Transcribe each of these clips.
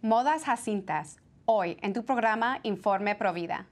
Modas Jacintas, hoy en tu programa Informe Provida.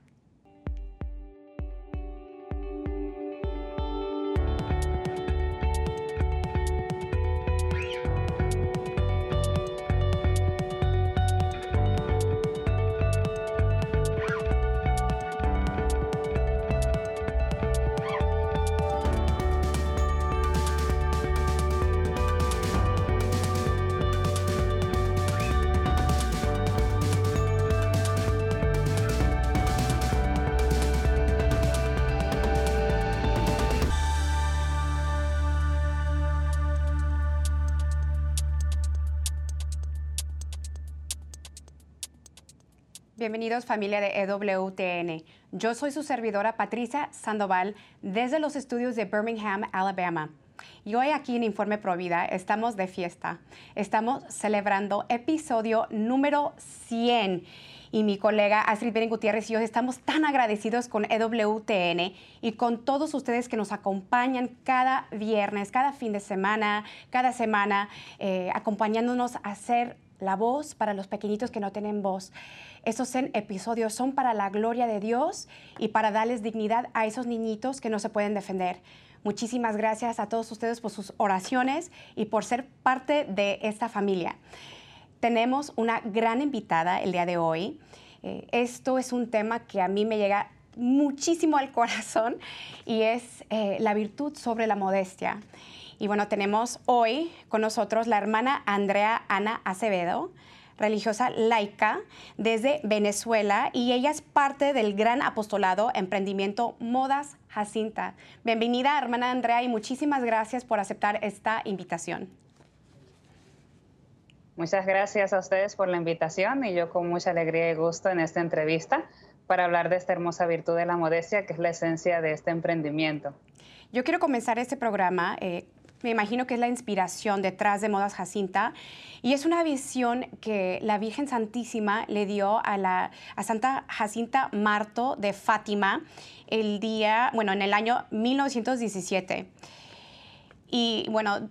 Bienvenidos familia de EWTN. Yo soy su servidora Patricia Sandoval desde los estudios de Birmingham, Alabama. Y hoy aquí en Informe Provida estamos de fiesta. Estamos celebrando episodio número 100 y mi colega Astrid Beren Gutiérrez y yo estamos tan agradecidos con EWTN y con todos ustedes que nos acompañan cada viernes, cada fin de semana, cada semana, eh, acompañándonos a hacer la voz para los pequeñitos que no tienen voz. Esos episodios son para la gloria de Dios y para darles dignidad a esos niñitos que no se pueden defender. Muchísimas gracias a todos ustedes por sus oraciones y por ser parte de esta familia. Tenemos una gran invitada el día de hoy. Eh, esto es un tema que a mí me llega muchísimo al corazón y es eh, la virtud sobre la modestia. Y bueno, tenemos hoy con nosotros la hermana Andrea Ana Acevedo religiosa laica desde Venezuela y ella es parte del gran apostolado Emprendimiento Modas Jacinta. Bienvenida, hermana Andrea, y muchísimas gracias por aceptar esta invitación. Muchas gracias a ustedes por la invitación y yo con mucha alegría y gusto en esta entrevista para hablar de esta hermosa virtud de la modestia que es la esencia de este emprendimiento. Yo quiero comenzar este programa eh, me imagino que es la inspiración detrás de Modas Jacinta. Y es una visión que la Virgen Santísima le dio a, la, a Santa Jacinta Marto de Fátima el día, bueno, en el año 1917. Y bueno,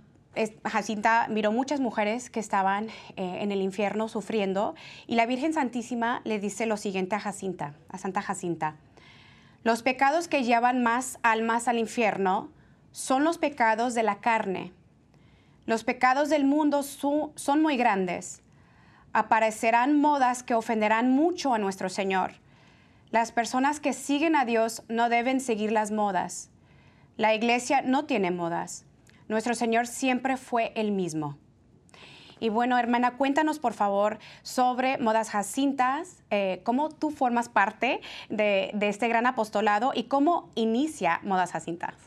Jacinta miró muchas mujeres que estaban eh, en el infierno sufriendo y la Virgen Santísima le dice lo siguiente a Jacinta, a Santa Jacinta. Los pecados que llevan más almas al infierno son los pecados de la carne. Los pecados del mundo son muy grandes. Aparecerán modas que ofenderán mucho a nuestro Señor. Las personas que siguen a Dios no deben seguir las modas. La iglesia no tiene modas. Nuestro Señor siempre fue el mismo. Y bueno, hermana, cuéntanos por favor sobre Modas Jacintas, eh, cómo tú formas parte de, de este gran apostolado y cómo inicia Modas Jacintas.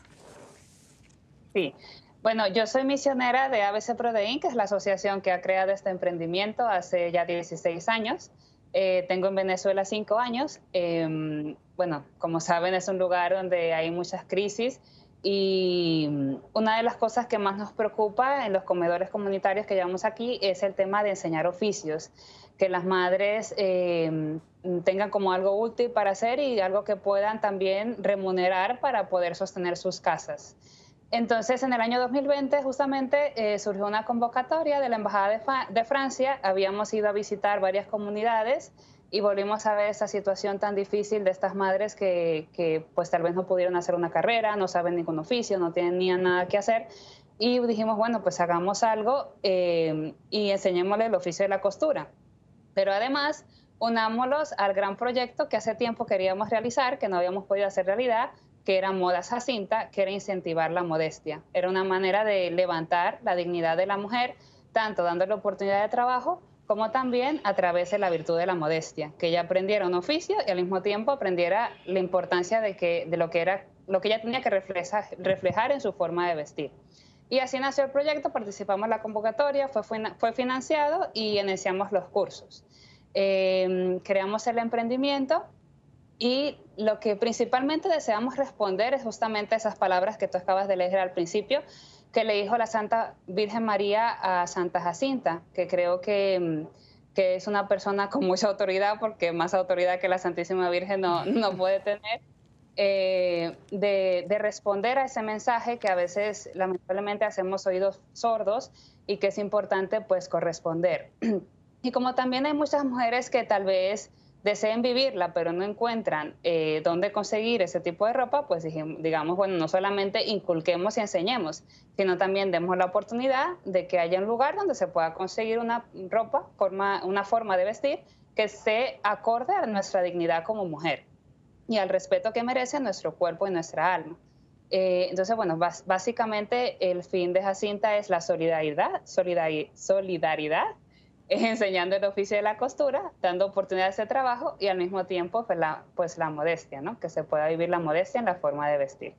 Sí. Bueno, yo soy misionera de ABC Protein, que es la asociación que ha creado este emprendimiento hace ya 16 años. Eh, tengo en Venezuela cinco años. Em, bueno, como saben, es un lugar donde hay muchas crisis y una de las cosas que más nos preocupa en los comedores comunitarios que llevamos aquí es el tema de enseñar oficios, que las madres em, tengan como algo útil para hacer y algo que puedan también remunerar para poder sostener sus casas. Entonces, en el año 2020, justamente, eh, surgió una convocatoria de la Embajada de, Francia. Habíamos ido a visitar varias comunidades y volvimos a ver esa situación tan difícil de estas madres que, pues tal vez no pudieron hacer una carrera, no saben ningún oficio, no tenían nada que hacer. Y dijimos, bueno, pues hagamos algo eh, y enseñémosle el oficio de la costura. Pero además, unámoslos al gran proyecto que hace tiempo queríamos realizar, que no habíamos podido hacer realidad, que era modas Jacinta, que era incentivar la modestia. Era una manera de levantar la dignidad de la mujer, tanto dándole oportunidad de trabajo como también a través de la virtud de la modestia, que ella aprendiera un oficio y al mismo tiempo aprendiera la importancia de, que, de lo que era lo que ella tenía que reflejar, reflejar en su forma de vestir. Y así nació el proyecto, participamos en la convocatoria, fue, fue financiado y iniciamos los cursos. Eh, creamos el emprendimiento y lo que principalmente deseamos responder es justamente esas palabras que tú acabas de leer al principio, que le dijo la Santa Virgen María a Santa Jacinta, que creo que, mm, que es una persona con mucha autoridad, porque más autoridad que la Santísima Virgen no, no puede tener, eh, de, de, responder a ese mensaje que a veces lamentablemente hacemos oídos sordos y que es importante pues corresponder. Y como también hay muchas mujeres que tal vez deseen vivirla, pero no encuentran eh, dónde conseguir ese tipo de ropa, pues digamos, bueno, no solamente inculquemos y enseñemos, sino también demos la oportunidad de que haya un lugar donde se pueda conseguir una ropa, forma, una forma de vestir que se acorde a nuestra dignidad como mujer y al respeto que merece nuestro cuerpo y nuestra alma. Eh, entonces, bueno, básicamente el fin de Jacinta es la solidaridad, solidaridad enseñando el oficio de la costura, dando oportunidades de trabajo y al mismo tiempo pues la, pues la modestia, ¿no? que se pueda vivir la modestia en la forma de vestir.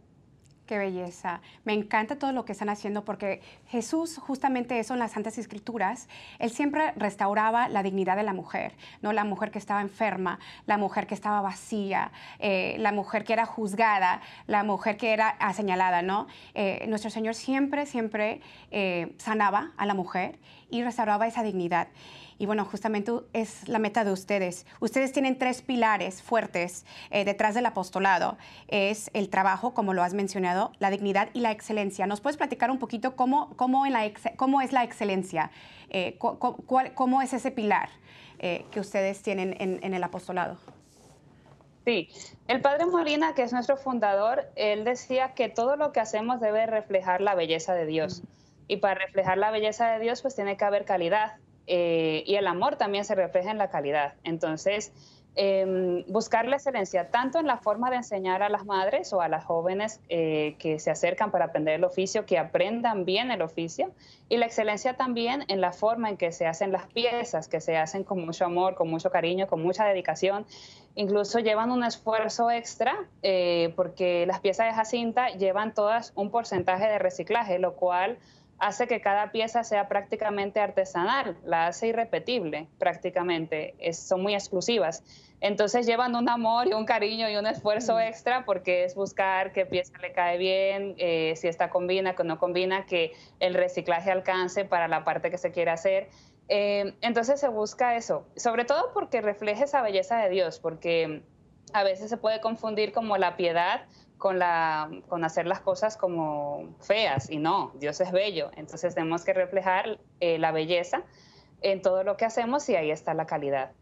Qué belleza. Me encanta todo lo que están haciendo porque Jesús, justamente eso en las Santas Escrituras, él siempre restauraba la dignidad de la mujer, ¿no? La mujer que estaba enferma, la mujer que estaba vacía, eh, la mujer que era juzgada, la mujer que era señalada, ¿no? Eh, nuestro Señor siempre, siempre eh, sanaba a la mujer y restauraba esa dignidad. Y bueno, justamente es la meta de ustedes. Ustedes tienen tres pilares fuertes eh, detrás del apostolado. Es el trabajo, como lo has mencionado, la dignidad y la excelencia. ¿Nos puedes platicar un poquito cómo, cómo, en la cómo es la excelencia? Eh, ¿Cómo es ese pilar eh, que ustedes tienen en, el apostolado? Sí, el padre Molina, que es nuestro fundador, él decía que todo lo que hacemos debe reflejar la belleza de Dios. Y para reflejar la belleza de Dios, pues tiene que haber calidad. Eh, y el amor también se refleja en la calidad. Entonces, em, buscar la excelencia tanto en la forma de enseñar a las madres o a las jóvenes eh, que se acercan para aprender el oficio, que aprendan bien el oficio, y la excelencia también en la forma en que se hacen las piezas, que se hacen con mucho amor, con mucho cariño, con mucha dedicación. Incluso llevan un esfuerzo extra eh, porque las piezas de Jacinta llevan todas un porcentaje de reciclaje, lo cual hace que cada pieza sea prácticamente artesanal, la hace irrepetible prácticamente, son muy exclusivas. Entonces llevan un amor y un cariño y un esfuerzo mm. extra porque es buscar qué pieza le cae bien, eh, si esta combina, que no combina, que el reciclaje alcance para la parte que se quiere hacer. Eh, entonces se busca eso, sobre todo porque refleja esa belleza de Dios, porque a veces se puede confundir como la piedad con, la, con hacer las cosas como feas y no, Dios es bello, entonces tenemos que reflejar eh, la belleza en todo lo que hacemos y ahí está la calidad.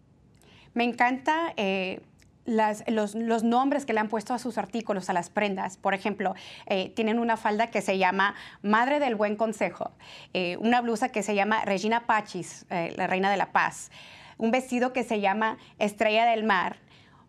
Me encanta eh, los, nombres que le han puesto a sus artículos, a las prendas. Por ejemplo, eh, tienen una falda que se llama Madre del Buen Consejo, una blusa que se llama Regina Pachis, la Reina de la Paz, un vestido que se llama Estrella del Mar,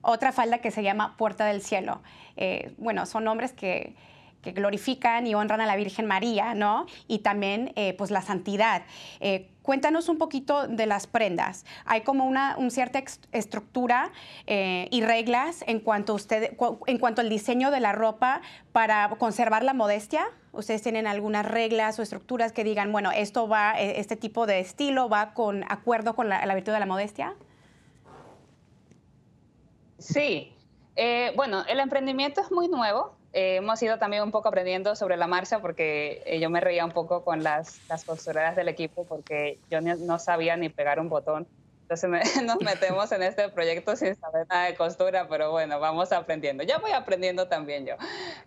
otra falda que se llama Puerta del Cielo. Eh, bueno, son nombres que, glorifican y honran a la Virgen María, ¿no? Y también, eh, pues, la santidad. Eh, cuéntanos un poquito de las prendas. ¿Hay como una cierta estructura y reglas en cuanto, usted, en cuanto al diseño de la ropa para conservar la modestia? ¿Ustedes tienen algunas reglas o estructuras que digan, bueno, esto va, este tipo de estilo va con acuerdo con la virtud de la modestia? Sí, eh, bueno, el emprendimiento es muy nuevo. Eh, hemos ido también un poco aprendiendo sobre la marcha porque eh, yo me reía un poco con las, las costureras del equipo porque yo no sabía ni pegar un botón. Entonces nos metemos en este proyecto sin saber nada de costura, pero bueno, vamos aprendiendo. Ya voy aprendiendo también yo.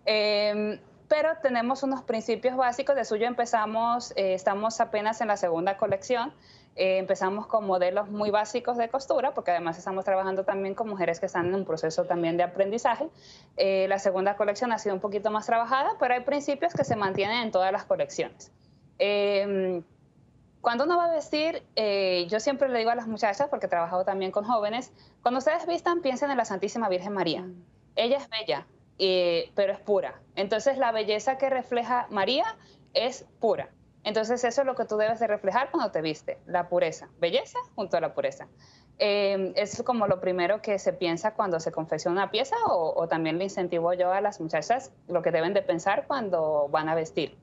Em, pero tenemos unos principios básicos. De suyo empezamos, estamos apenas en la segunda colección. Eh, empezamos con modelos muy básicos de costura, porque además estamos trabajando también con mujeres que están en un proceso también de aprendizaje. Eh, la segunda colección ha sido un poquito más trabajada, pero hay principios que se mantienen en todas las colecciones. Em, cuando uno va a vestir, eh, yo siempre le digo a las muchachas, porque he trabajado también con jóvenes, cuando ustedes vistan, piensen en la Santísima Virgen María. Ella es bella, pero es pura. Entonces la belleza que refleja María es pura. Entonces eso es lo que tú debes de reflejar cuando te viste, la pureza, belleza junto a la pureza. Eh, es como lo primero que se piensa cuando se confecciona una pieza o, también le incentivo yo a las muchachas lo que deben de pensar cuando van a vestir.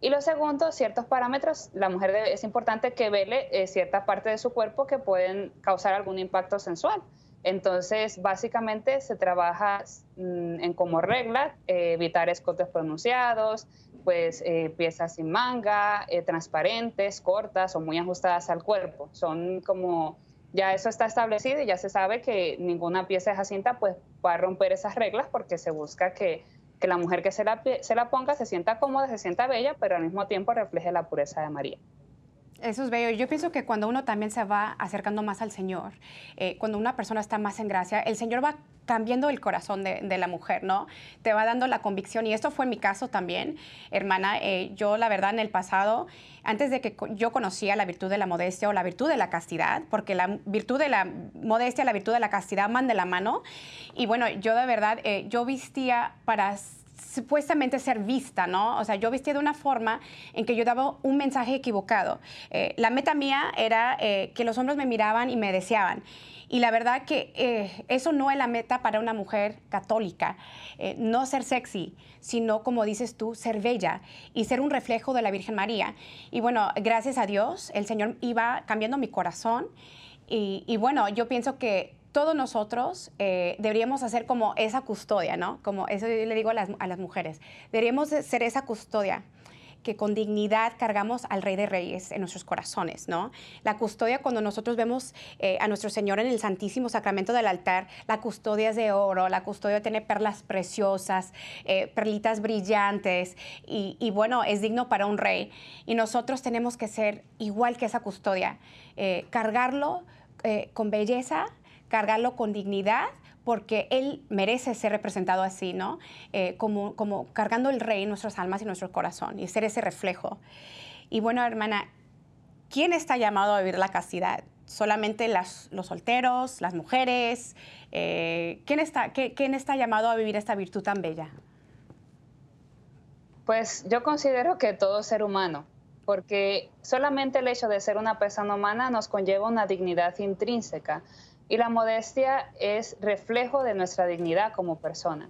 Y lo segundo, ciertos parámetros, la mujer es importante que vele eh, cierta parte de su cuerpo que pueden causar algún impacto sensual. Entonces, básicamente se trabaja mm, en como regla eh, evitar escotes pronunciados, pues eh, piezas sin manga, eh, transparentes, cortas o muy ajustadas al cuerpo. Son como, ya eso está establecido y ya se sabe que ninguna pieza de Jacinta pues va a romper esas reglas porque se busca que, que la mujer que se la, se la ponga se sienta cómoda, se sienta bella, pero al mismo tiempo refleje la pureza de María. Eso es bello. Yo pienso que cuando uno también se va acercando más al Señor, eh, cuando una persona está más en gracia, el Señor va cambiando el corazón de, la mujer, ¿no? Te va dando la convicción. Y esto fue mi caso también, hermana. Eh, yo, la verdad, en el pasado, antes de que yo conocía la virtud de la modestia o la virtud de la castidad, porque la virtud de la modestia, la virtud de la castidad van de la mano. Y bueno, yo de verdad, eh, yo vestía para supuestamente ser vista, ¿no? O sea, yo vestía de una forma en que yo daba un mensaje equivocado. Eh, la meta mía era eh, que los hombres me miraban y me deseaban. Y la verdad que eh, eso no es la meta para una mujer católica. no ser sexy, sino, como dices tú, ser bella y ser un reflejo de la Virgen María. Y bueno, gracias a Dios, el Señor iba cambiando mi corazón. Y, y bueno, yo pienso que todos nosotros eh, deberíamos hacer como esa custodia, ¿no? Como eso yo le digo a las, mujeres. Deberíamos ser esa custodia que con dignidad cargamos al Rey de Reyes en nuestros corazones, ¿no? La custodia cuando nosotros vemos eh, a nuestro Señor en el Santísimo Sacramento del altar, la custodia es de oro, la custodia tiene perlas preciosas, eh, perlitas brillantes y, bueno, es digno para un rey. Y nosotros tenemos que ser igual que esa custodia, cargarlo con belleza, cargarlo con dignidad porque Él merece ser representado así, ¿no? Eh, como, como cargando el rey en nuestras almas y nuestro corazón y ser ese reflejo. Y bueno, hermana, ¿quién está llamado a vivir la castidad? ¿Solamente las, los solteros, las mujeres? Eh, ¿quién, está, ¿Quién está llamado a vivir esta virtud tan bella? Pues yo considero que todo ser humano, porque solamente el hecho de ser una persona humana nos conlleva una dignidad intrínseca y la modestia es reflejo de nuestra dignidad como persona.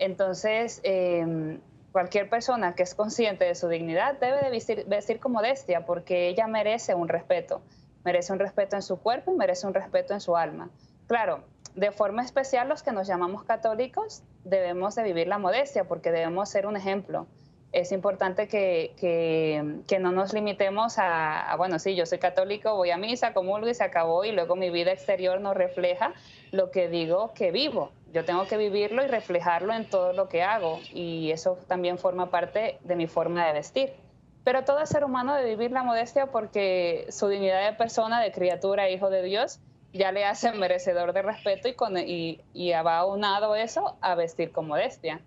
Entonces, em, cualquier persona que es consciente de su dignidad debe de vestir, vestir, con modestia porque ella merece un respeto. Merece un respeto en su cuerpo y merece un respeto en su alma. Claro, de forma especial los que nos llamamos católicos debemos de vivir la modestia porque debemos ser un ejemplo es importante que, que, no nos limitemos a, bueno, sí, yo soy católico, voy a misa, comulgo y se acabó y luego mi vida exterior no refleja lo que digo que vivo. Yo tengo que vivirlo y reflejarlo en todo lo que hago y eso también forma parte de mi forma de vestir. Pero todo ser humano debe vivir la modestia porque su dignidad de persona, de criatura, hijo de Dios, ya le hace merecedor de respeto y, con, y, y va aunado eso a vestir con modestia.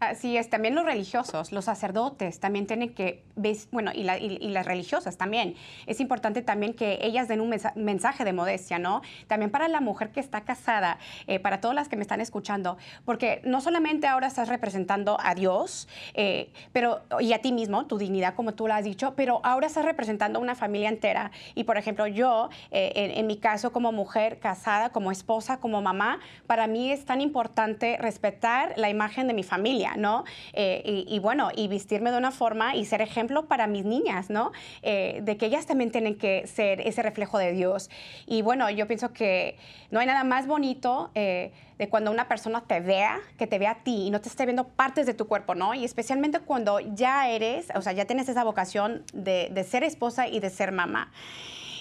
Así es, también los religiosos, los sacerdotes también tienen que, bueno, y, las religiosas también. Es importante también que ellas den un mensaje de modestia, ¿no? También para la mujer que está casada, eh, para todas las que me están escuchando, porque no solamente ahora estás representando a Dios, eh, pero, y a ti mismo, tu dignidad, como tú lo has dicho, pero ahora estás representando a una familia entera. Y, por ejemplo, yo, eh, en mi caso, como mujer casada, como esposa, como mamá, para mí es tan importante respetar la imagen de mi familia. ¿No? Eh, y, bueno, y vestirme de una forma y ser ejemplo para mis niñas, ¿no? Eh, de que ellas también tienen que ser ese reflejo de Dios. Y bueno, yo pienso que no hay nada más bonito eh, de cuando una persona te vea, que te vea a ti y no te esté viendo partes de tu cuerpo, ¿no? Y especialmente cuando ya eres, o sea, ya tienes esa vocación de, de ser esposa y de ser mamá.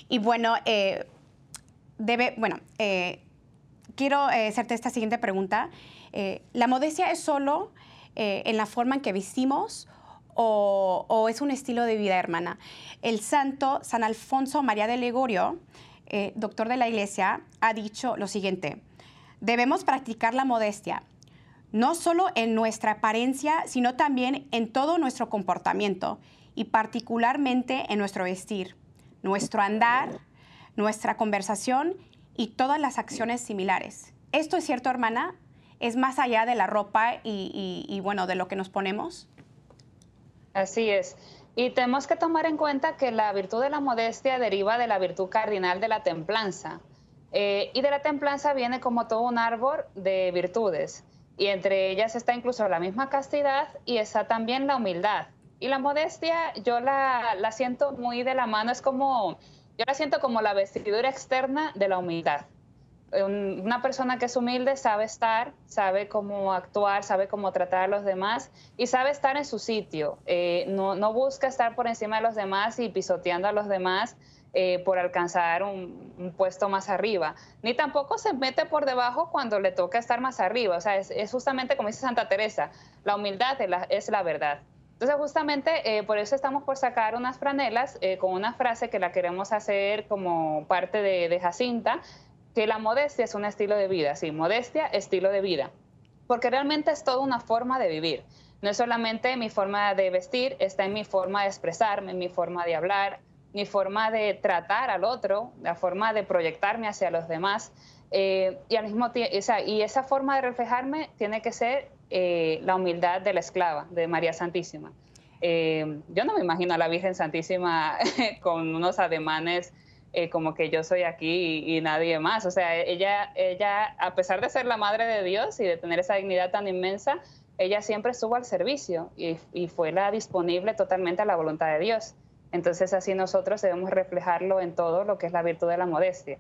Y bueno, debe, bueno, quiero hacerte esta siguiente pregunta. ¿La modestia es solo eh, en la forma en que vestimos o, es un estilo de vida, hermana. El santo San Alfonso María de Legorio, eh, doctor de la Iglesia, ha dicho lo siguiente, debemos practicar la modestia, no solo en nuestra apariencia, sino también en todo nuestro comportamiento y particularmente en nuestro vestir, nuestro andar, nuestra conversación y todas las acciones similares. ¿Esto es cierto, hermana? Es más allá de la ropa y, bueno, de lo que nos ponemos? Así es. Y tenemos que tomar en cuenta que la virtud de la modestia deriva de la virtud cardinal de la templanza. Eh, y de la templanza viene como todo un árbol de virtudes. Y entre ellas está incluso la misma castidad y está también la humildad. Y la modestia yo la, la siento muy de la mano, es como, yo la siento como la vestidura externa de la humildad una persona que es humilde sabe estar, sabe cómo actuar, sabe cómo tratar a los demás y sabe estar en su sitio. Eh, no, busca estar por encima de los demás y pisoteando a los demás eh, por alcanzar un, puesto más arriba. Ni tampoco se mete por debajo cuando le toca estar más arriba. O sea, es, justamente como dice Santa Teresa, la humildad es la, verdad. Entonces, justamente eh, por eso estamos por sacar unas franelas eh, con una frase que la queremos hacer como parte de, de, Jacinta, que la modestia es un estilo de vida, sí, modestia, estilo de vida, porque realmente es toda una forma de vivir. No es solamente mi forma de vestir, está en mi forma de expresarme, en mi forma de hablar, mi forma de tratar al otro, la forma de proyectarme hacia los demás. Eh, y al mismo tiempo, y esa forma de reflejarme tiene que ser eh, la humildad de la esclava, de María Santísima. Eh, yo no me imagino a la Virgen Santísima con unos ademanes como que yo soy aquí y, nadie más. O sea, ella, ella, a pesar de ser la madre de Dios y de tener esa dignidad tan inmensa, ella siempre estuvo al servicio y, y fue la disponible totalmente a la voluntad de Dios. Entonces así nosotros debemos reflejarlo en todo lo que es la virtud de la modestia.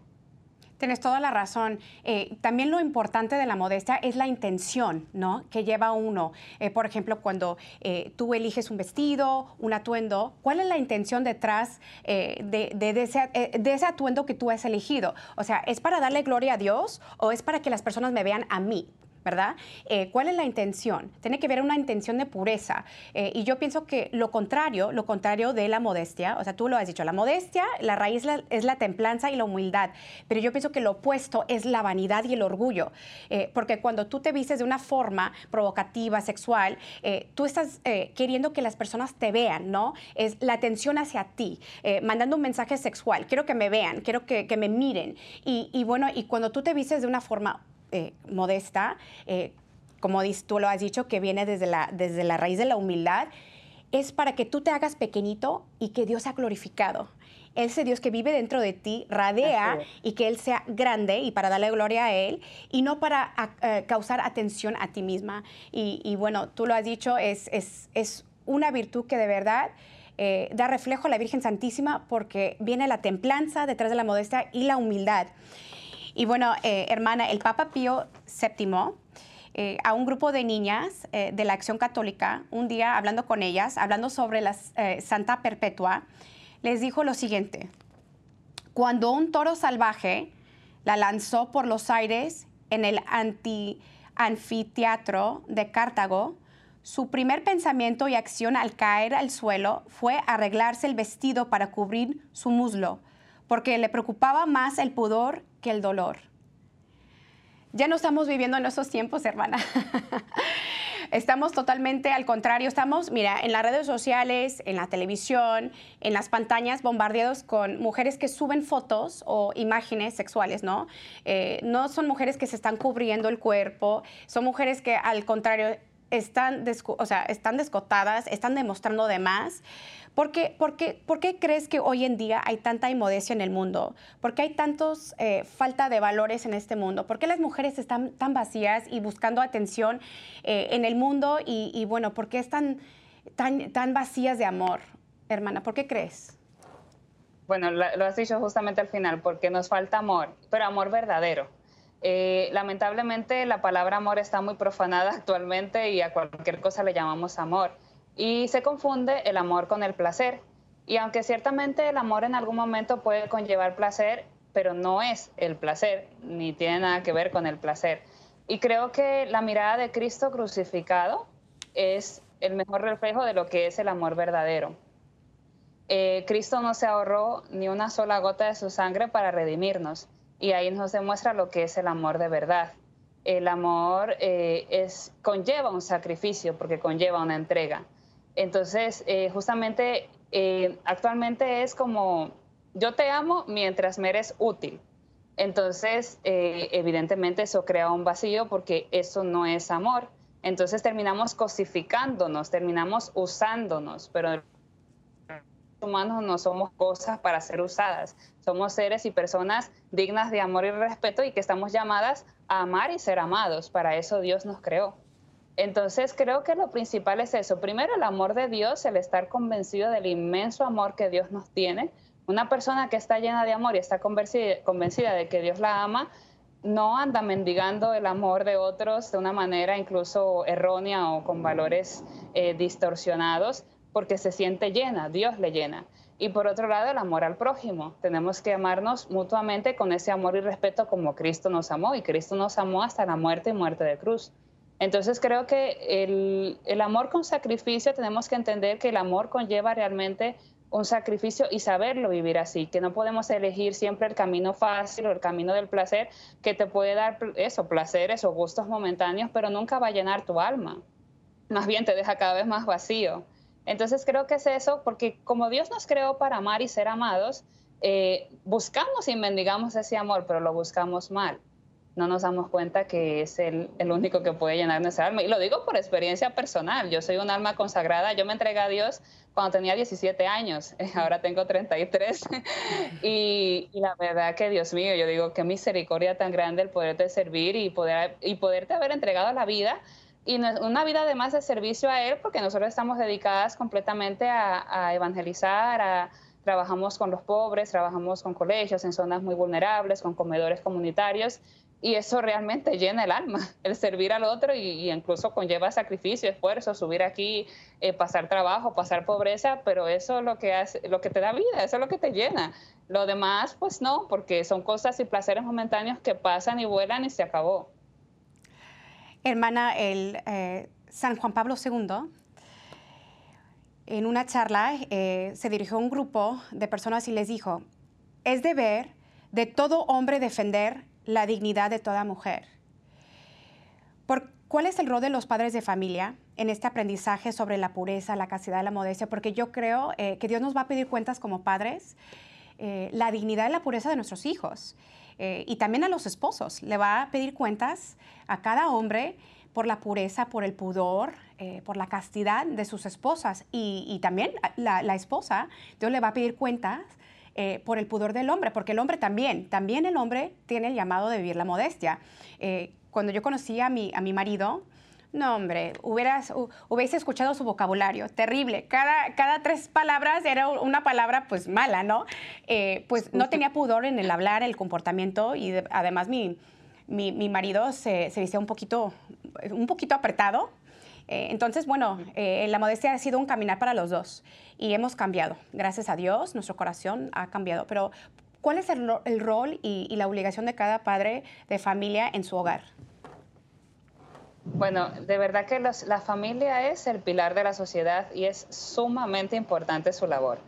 Tienes toda la razón. Eh, también lo importante de la modestia es la intención, ¿no? Que lleva uno. Eh, por ejemplo, cuando eh, tú eliges un vestido, un atuendo, ¿cuál es la intención detrás de, ese, de, ese, atuendo que tú has elegido? O sea, ¿es para darle gloria a Dios o es para que las personas me vean a mí? ¿Verdad? Eh, ¿Cuál es la intención? Tiene que haber una intención de pureza. Eh, y yo pienso que lo contrario, lo contrario de la modestia, o sea, tú lo has dicho, la modestia, la raíz es la templanza y la humildad, pero yo pienso que lo opuesto es la vanidad y el orgullo, eh, porque cuando tú te vistes de una forma provocativa, sexual, tú estás queriendo que las personas te vean, ¿no? Es la atención hacia ti, mandando un mensaje sexual, quiero que me vean, quiero que, que me miren. Y, y bueno, y cuando tú te vistes de una forma eh, modesta, eh, como tú lo has dicho, que viene desde la, desde la raíz de la humildad, es para que tú te hagas pequeñito y que Dios sea glorificado. Ese Dios que vive dentro de ti radea y que Él sea grande y para darle gloria a Él y no para eh, causar atención a ti misma. Y, bueno, tú lo has dicho, es, es, es una virtud que de verdad da reflejo a la Virgen Santísima porque viene la templanza detrás de la modestia y la humildad. Y bueno, eh, hermana, el Papa Pío VII, eh, a un grupo de niñas eh, de la Acción Católica, un día hablando con ellas, hablando sobre la Santa Perpetua, les dijo lo siguiente, cuando un toro salvaje la lanzó por los aires en el anfiteatro de Cartago, su primer pensamiento y acción al caer al suelo fue arreglarse el vestido para cubrir su muslo, porque le preocupaba más el pudor que el dolor. Ya no estamos viviendo en esos tiempos, hermana. Estamos totalmente al contrario, estamos, mira, en las redes sociales, en la televisión, en las pantallas, bombardeados con mujeres que suben fotos o imágenes sexuales, ¿no? Eh, no son mujeres que se están cubriendo el cuerpo, son mujeres que al contrario están, o sea, están descotadas, están demostrando de más. ¿Por qué, crees que hoy en día hay tanta inmodestia en el mundo? ¿Por qué hay tantos eh, falta de valores en este mundo? ¿Por qué las mujeres están tan vacías y buscando atención eh, en el mundo? Y, bueno, ¿por qué están tan, tan vacías de amor, hermana? ¿Por qué crees? Bueno, lo has dicho justamente al final, porque nos falta amor, pero amor verdadero. Eh, lamentablemente la palabra amor está muy profanada actualmente y a cualquier cosa le llamamos amor y se confunde el amor con el placer. Y aunque ciertamente el amor en algún momento puede conllevar placer, pero no es el placer, ni tiene nada que ver con el placer. Y creo que la mirada de Cristo crucificado es el mejor reflejo de lo que es el amor verdadero. Eh, Cristo no se ahorró ni una sola gota de su sangre para redimirnos. Y ahí nos demuestra lo que es el amor de verdad. El amor eh, es, conlleva un sacrificio porque conlleva una entrega. Entonces, eh, justamente eh, actualmente es como, yo te amo mientras me eres útil. Entonces, eh, evidentemente eso crea un vacío porque eso no es amor. Entonces terminamos cosificándonos, terminamos usándonos, pero humanos no somos cosas para ser usadas. Somos seres y personas dignas de amor y respeto y que estamos llamadas a amar y ser amados. Para eso Dios nos creó. Entonces creo que lo principal es eso. Primero el amor de Dios, el estar convencido del inmenso amor que Dios nos tiene. Una persona que está llena de amor y está convencida, de que Dios la ama, no anda mendigando el amor de otros de una manera incluso errónea o con valores eh, distorsionados, porque se siente llena, Dios le llena. Y por otro lado, el amor al prójimo. Tenemos que amarnos mutuamente con ese amor y respeto como Cristo nos amó, y Cristo nos amó hasta la muerte y muerte de cruz. Entonces creo que el, el, amor con sacrificio tenemos que entender que el amor conlleva realmente un sacrificio y saberlo vivir así, que no podemos elegir siempre el camino fácil o el camino del placer que te puede dar eso, placeres o gustos momentáneos, pero nunca va a llenar tu alma. Más bien te deja cada vez más vacío. Entonces creo que es eso, porque como Dios nos creó para amar y ser amados, eh, buscamos y mendigamos ese amor, pero lo buscamos mal no nos damos cuenta que es el, único que puede llenar nuestra alma. Y lo digo por experiencia personal. Yo soy un alma consagrada. Yo me entregué a Dios cuando tenía 17 años. Ahora tengo 33. y, y, la verdad que, Dios mío, yo digo, qué misericordia tan grande el poderte servir y, poder, y poderte haber entregado la vida. Y una vida además de servicio a Él, porque nosotros estamos dedicadas completamente a, evangelizar, a trabajamos con los pobres, trabajamos con colegios en zonas muy vulnerables, con comedores comunitarios y eso realmente llena el alma, el servir al otro y, incluso conlleva sacrificio, esfuerzo, subir aquí, eh, pasar trabajo, pasar pobreza, pero eso es lo que, hace, lo que te da vida, eso es lo que te llena. Lo demás, pues no, porque son cosas y placeres momentáneos que pasan y vuelan y se acabó. Hermana, el eh, San Juan Pablo II, en una charla, eh, se dirigió a un grupo de personas y les dijo, es deber de todo hombre defender la dignidad de toda mujer. ¿Por ¿Cuál es el rol de los padres de familia en este aprendizaje sobre la pureza, la castidad la modestia? Porque yo creo eh, que Dios nos va a pedir cuentas como padres, la dignidad y la pureza de nuestros hijos. Eh, y también a los esposos. Le va a pedir cuentas a cada hombre por la pureza, por el pudor, por la castidad de sus esposas. Y, también la, esposa, Dios le va a pedir cuentas eh, por el pudor del hombre, porque el hombre también, también el hombre tiene el llamado de vivir la modestia. Eh, cuando yo conocí a mi, a mi marido, no, hombre, hubieras, hubiese escuchado su vocabulario, terrible. Cada, cada tres palabras era una palabra pues mala, ¿no? Eh, pues no tenía pudor en el hablar, el comportamiento y además mi, mi, mi marido se, se, vestía un poquito, un poquito apretado, eh, entonces, bueno, eh, la modestia ha sido un caminar para los dos y hemos cambiado. Gracias a Dios, nuestro corazón ha cambiado. Pero, ¿cuál es el, rol y, la obligación de cada padre de familia en su hogar? Bueno, de verdad que la familia es el pilar de la sociedad y es sumamente importante su labor.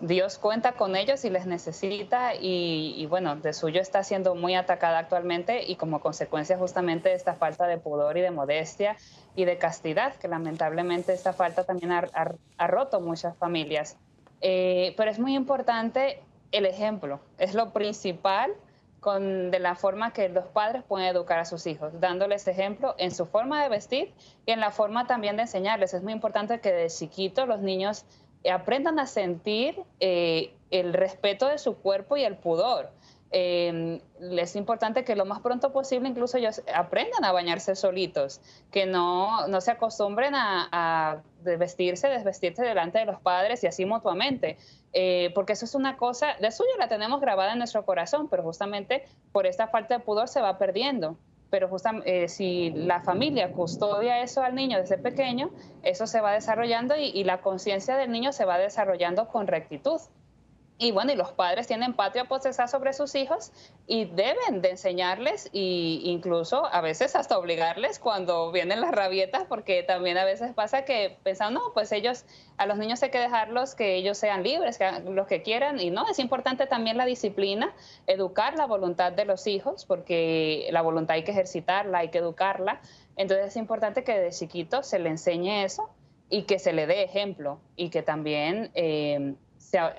Dios cuenta con ellos y les necesita y, bueno, de suyo está siendo muy atacada actualmente y como consecuencia justamente de esta falta de pudor y de modestia y de castidad, que lamentablemente esta falta también ha, roto muchas familias. Eh, pero es muy importante el ejemplo, es lo principal con, de la forma que los padres pueden educar a sus hijos, dándoles ejemplo en su forma de vestir y en la forma también de enseñarles. Es muy importante que de chiquitos los niños aprendan a sentir eh, el respeto de su cuerpo y el pudor. Eh, es importante que lo más pronto posible incluso ellos aprendan a bañarse solitos, que no, no se acostumbren a, a vestirse, desvestirse delante de los padres y así mutuamente, eh, porque eso es una cosa, de suyo la tenemos grabada en nuestro corazón, pero justamente por esta falta de pudor se va perdiendo pero justamente eh, si la familia custodia eso al niño desde pequeño, eso se va desarrollando y la conciencia del niño se va desarrollando con rectitud. Y bueno, y los padres tienen patria potestad sobre sus hijos y deben de enseñarles e incluso a veces hasta obligarles cuando vienen las rabietas, porque también a veces pasa que pensan, no, pues ellos, a los niños hay que dejarlos que ellos sean libres, que hagan lo que quieran. Y no, es importante también la disciplina, educar la voluntad de los hijos, porque la voluntad hay que ejercitarla, hay que educarla. Entonces es importante que de chiquito se le enseñe eso y que se le dé ejemplo y que también... Eh,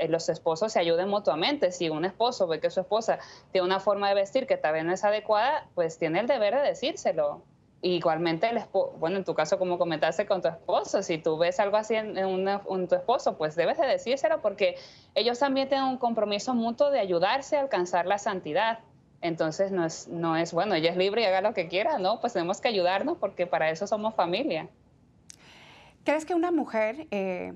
los esposos se ayuden mutuamente. Si un esposo ve que su esposa tiene una forma de vestir que tal vez no es adecuada, pues tiene el deber de decírselo. Igualmente, el bueno, en tu caso, como comentaste con tu esposo, si tú ves algo así en, en, tu esposo, pues debes de decírselo porque ellos también tienen un compromiso mutuo de ayudarse a alcanzar la santidad. Entonces, no es, no es bueno, ella es libre y haga lo que quiera, ¿no? Pues tenemos que ayudarnos porque para eso somos familia. ¿Crees que una mujer eh,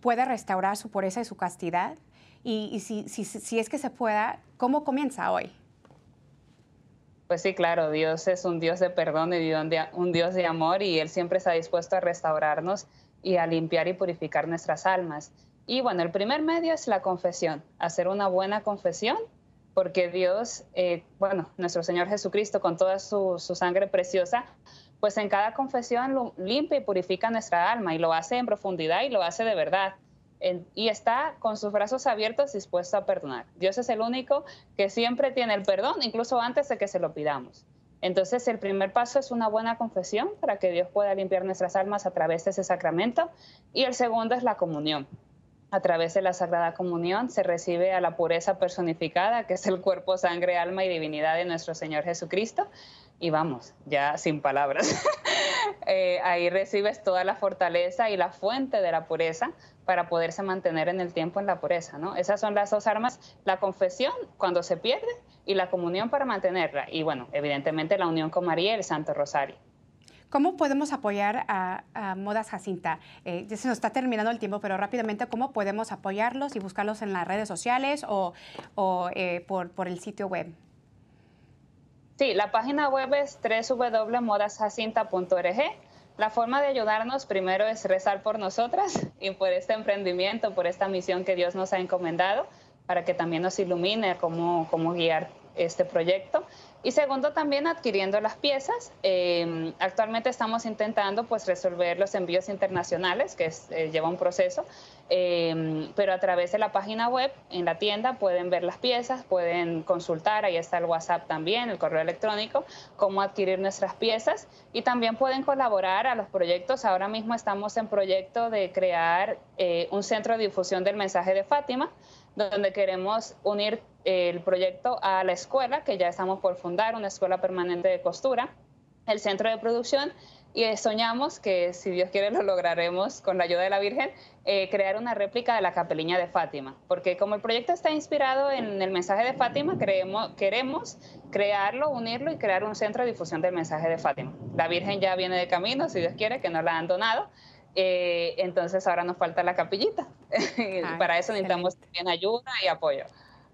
puede restaurar su pureza y su castidad? Y, si, si, si, es que se pueda, ¿cómo comienza hoy? Pues sí, claro, Dios es un Dios de perdón y un Dios de amor y Él siempre está dispuesto a restaurarnos y a limpiar y purificar nuestras almas. Y bueno, el primer medio es la confesión, hacer una buena confesión, porque Dios, eh, bueno, nuestro Señor Jesucristo con toda su, su sangre preciosa, pues en cada confesión limpia y purifica nuestra alma y lo hace en profundidad y lo hace de verdad. y está con sus brazos abiertos dispuesto a perdonar. Dios es el único que siempre tiene el perdón, incluso antes de que se lo pidamos. Entonces, el primer paso es una buena confesión para que Dios pueda limpiar nuestras almas a través de ese sacramento. Y el segundo es la comunión. A través de la Sagrada Comunión se recibe a la pureza personificada, que es el cuerpo, sangre, alma y divinidad de nuestro Señor Jesucristo y vamos, ya sin palabras. Eh, ahí recibes toda la fortaleza y la fuente de la pureza para poderse mantener en el tiempo en la pureza, ¿no? Esas son las dos armas, la confesión cuando se pierde y la comunión para mantenerla. Y bueno, evidentemente la unión con María y el Santo Rosario. ¿Cómo podemos apoyar a, Modas Jacinta? Eh, ya se nos está terminando el tiempo, pero rápidamente, ¿cómo podemos apoyarlos y buscarlos en las redes sociales o, eh, por, por el sitio web? Sí, la página web es www.modasjacinta.org. La forma de ayudarnos primero es rezar por nosotras y por este emprendimiento, por esta misión que Dios nos ha encomendado, para que también nos ilumine cómo guiar este proyecto. Y segundo, también adquiriendo las piezas. Em, actualmente estamos intentando pues, resolver los envíos internacionales, que eh, lleva un proceso, em, pero a través de la página web, en la tienda, pueden ver las piezas, pueden consultar, ahí está el WhatsApp también, el correo electrónico, cómo adquirir nuestras piezas y también pueden colaborar a los proyectos. Ahora mismo estamos en proyecto de crear eh, un centro de difusión del mensaje de Fátima donde queremos unir el proyecto a la escuela, que ya estamos por fundar, una escuela permanente de costura, el centro de producción, y soñamos que, si Dios quiere, lo lograremos con la ayuda de la Virgen, eh, crear una réplica de la capeliña de Fátima. Porque como el proyecto está inspirado en el mensaje de Fátima, creemos, queremos crearlo, unirlo y crear un centro de difusión del mensaje de Fátima. La Virgen ya viene de camino, si Dios quiere, que nos la han donado. Eh, entonces ahora nos falta la capillita. Para eso necesitamos también ayuda y apoyo.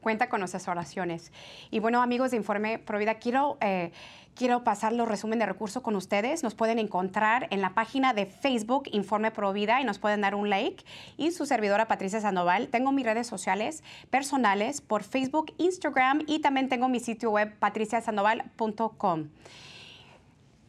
Cuenta con nuestras oraciones. Y bueno, amigos de Informe Provida, quiero, eh, quiero pasar los resumen de recursos con ustedes. Nos pueden encontrar en la página de Facebook Informe Provida y nos pueden dar un like. Y su servidora Patricia Sandoval. Tengo mis redes sociales personales por Facebook, Instagram y también tengo mi sitio web patriciasandoval.com.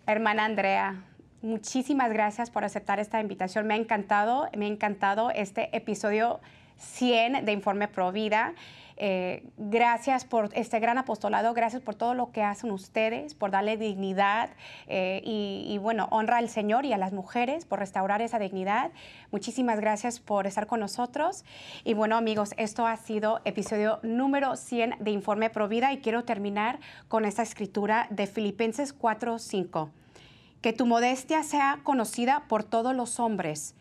Hermana Andrea, muchísimas gracias por aceptar esta invitación. Me ha encantado, me ha encantado este episodio 100 de Informe Pro Vida. Eh, gracias por este gran apostolado, gracias por todo lo que hacen ustedes, por darle dignidad eh, y, bueno, honra al Señor y a las mujeres por restaurar esa dignidad. Muchísimas gracias por estar con nosotros. Y bueno, amigos, esto ha sido episodio número 100 de Informe Pro Vida y quiero terminar con esta escritura de Filipenses 4:5 que tu modestia sea conocida por todos los hombres.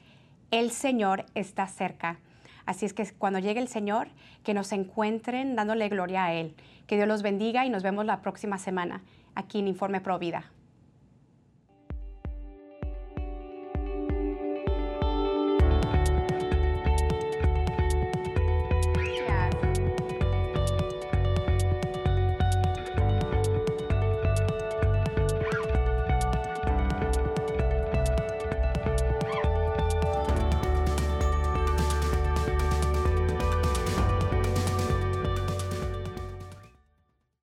El Señor está cerca. Así es que cuando llegue el Señor, que nos encuentren dándole gloria a Él. Que Dios los bendiga y nos vemos la próxima semana aquí en Informe Pro Vida.